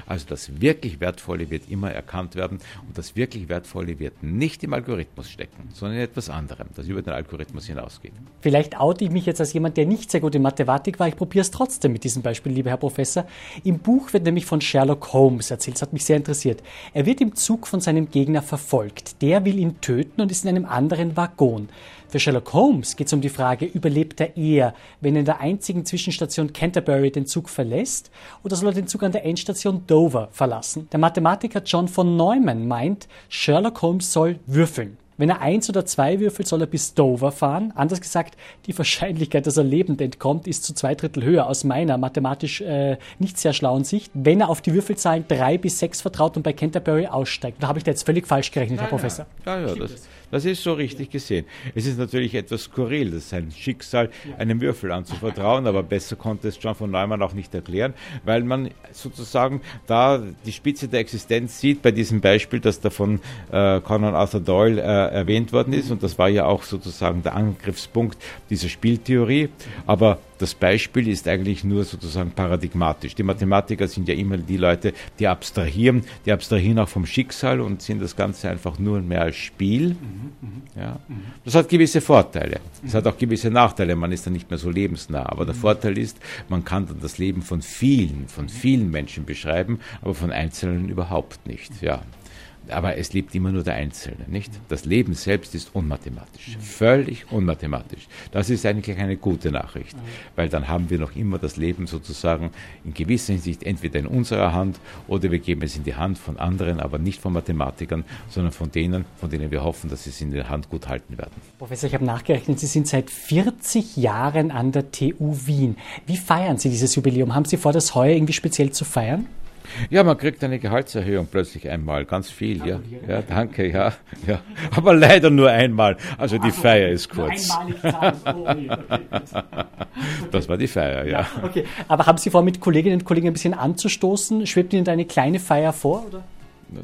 Also das wirklich Wertvolle wird immer erkannt werden und das wirklich Wertvolle wird nicht im Algorithmus stecken, sondern in etwas anderem, das über den Algorithmus hinausgeht. Vielleicht oute ich mich jetzt als jemand, der nicht sehr gut in Mathematik war. Ich probiere es trotzdem mit diesem Beispiel, lieber Herr Professor. Im Buch wird nämlich von Sherlock Holmes erzählt. Das hat mich sehr interessiert. Er wird im Zug von seinem Gegner verfolgt. Der will ihn töten und ist in einem anderen Waggon. Für Sherlock Holmes geht es um die Frage, überlebt er eher, wenn er in der einzigen Zwischenstation Canterbury den Zug verlässt oder soll er den Zug an der Endstation Dover verlassen? Der Mathematiker John von Neumann meint, Sherlock Holmes soll würfeln. Wenn er eins oder zwei würfelt, soll er bis Dover fahren. Anders gesagt, die Wahrscheinlichkeit, dass er lebend entkommt, ist zu zwei Drittel höher aus meiner mathematisch äh, nicht sehr schlauen Sicht. Wenn er auf die Würfelzahlen drei bis sechs vertraut und bei Canterbury aussteigt. Da habe ich da jetzt völlig falsch gerechnet, nein, Herr Professor. Ja, ja, das, das ist so richtig gesehen. Es ist natürlich etwas skurril, das ist sein Schicksal, einem Würfel anzuvertrauen, aber besser konnte es John von Neumann auch nicht erklären, weil man sozusagen da die Spitze der Existenz sieht bei diesem Beispiel, das da von äh, Conan Arthur Doyle äh, erwähnt worden ist und das war ja auch sozusagen der Angriffspunkt dieser Spieltheorie, aber das Beispiel ist eigentlich nur sozusagen paradigmatisch. Die Mathematiker sind ja immer die Leute, die abstrahieren, die abstrahieren auch vom Schicksal und sehen das Ganze einfach nur mehr als Spiel. Ja. Das hat gewisse Vorteile. Es hat auch gewisse Nachteile. Man ist dann nicht mehr so lebensnah. Aber der Vorteil ist, man kann dann das Leben von vielen, von vielen Menschen beschreiben, aber von Einzelnen überhaupt nicht. Ja aber es lebt immer nur der Einzelne, nicht? Das Leben selbst ist unmathematisch, völlig unmathematisch. Das ist eigentlich eine gute Nachricht, weil dann haben wir noch immer das Leben sozusagen in gewisser Hinsicht entweder in unserer Hand oder wir geben es in die Hand von anderen, aber nicht von Mathematikern, sondern von denen, von denen wir hoffen, dass sie es in der Hand gut halten werden. Professor, ich habe nachgerechnet, Sie sind seit 40 Jahren an der TU Wien. Wie feiern Sie dieses Jubiläum? Haben Sie vor, das heuer irgendwie speziell zu feiern? Ja, man kriegt eine Gehaltserhöhung plötzlich einmal, ganz viel, ja. Ja, danke, ja, ja. Aber leider nur einmal. Also die also, Feier ist kurz. das war die Feier, ja. ja. Okay, aber haben Sie vor, mit Kolleginnen und Kollegen ein bisschen anzustoßen? Schwebt Ihnen da eine kleine Feier vor, oder?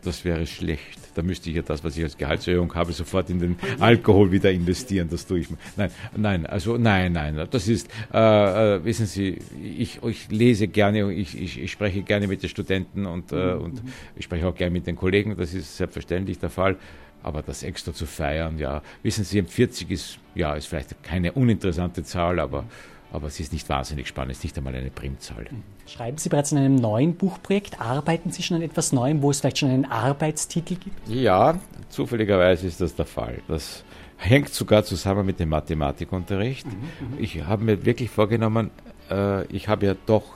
Das wäre schlecht. Da müsste ich ja das, was ich als Gehaltserhöhung habe, sofort in den Alkohol wieder investieren. Das tue ich. Nein, nein, also nein, nein. Das ist, äh, äh, wissen Sie, ich, ich lese gerne, ich, ich, ich, spreche gerne mit den Studenten und, äh, und ich spreche auch gerne mit den Kollegen. Das ist selbstverständlich der Fall. Aber das extra zu feiern, ja, wissen Sie, 40 ist, ja, ist vielleicht keine uninteressante Zahl, aber aber es ist nicht wahnsinnig spannend, es ist nicht einmal eine Primzahl. Schreiben Sie bereits an einem neuen Buchprojekt? Arbeiten Sie schon an etwas Neuem, wo es vielleicht schon einen Arbeitstitel gibt? Ja, zufälligerweise ist das der Fall. Das hängt sogar zusammen mit dem Mathematikunterricht. Mhm, mhm. ich habe mir wirklich vorgenommen, äh, ich habe ja doch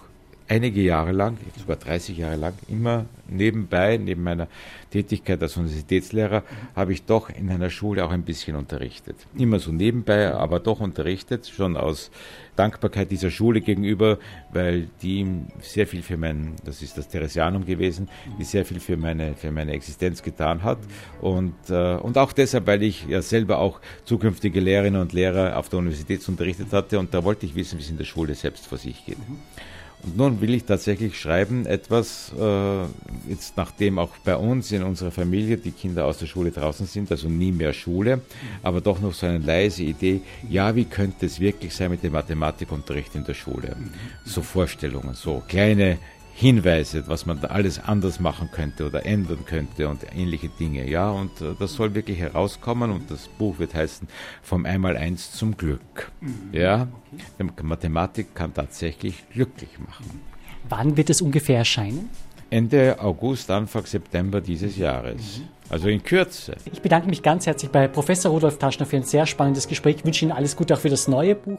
einige Jahre lang, sogar 30 Jahre lang, immer nebenbei, neben meiner Tätigkeit als Universitätslehrer, habe ich doch in einer Schule auch ein bisschen unterrichtet. Immer so nebenbei, aber doch unterrichtet, schon aus Dankbarkeit dieser Schule gegenüber, weil die sehr viel für mein, das ist das Theresianum gewesen, die sehr viel für meine, für meine Existenz getan hat. Und, äh, und auch deshalb, weil ich ja selber auch zukünftige Lehrerinnen und Lehrer auf der Universität unterrichtet hatte und da wollte ich wissen, wie es in der Schule selbst vor sich geht. Und nun will ich tatsächlich schreiben, etwas, äh, jetzt nachdem auch bei uns in unserer Familie die Kinder aus der Schule draußen sind, also nie mehr Schule, aber doch noch so eine leise Idee, ja, wie könnte es wirklich sein mit dem Mathematikunterricht in der Schule? So Vorstellungen, so kleine Hinweise, was man da alles anders machen könnte oder ändern könnte und ähnliche Dinge. Ja, und äh, das soll wirklich herauskommen und das Buch wird heißen Vom Einmaleins zum Glück. Mhm. Ja, Mathematik kann tatsächlich glücklich machen. Wann wird es ungefähr erscheinen? Ende August, Anfang September dieses Jahres. Mhm. Also in Kürze. Ich bedanke mich ganz herzlich bei Professor Rudolf Taschner für ein sehr spannendes Gespräch. Ich wünsche Ihnen alles Gute auch für das neue Buch.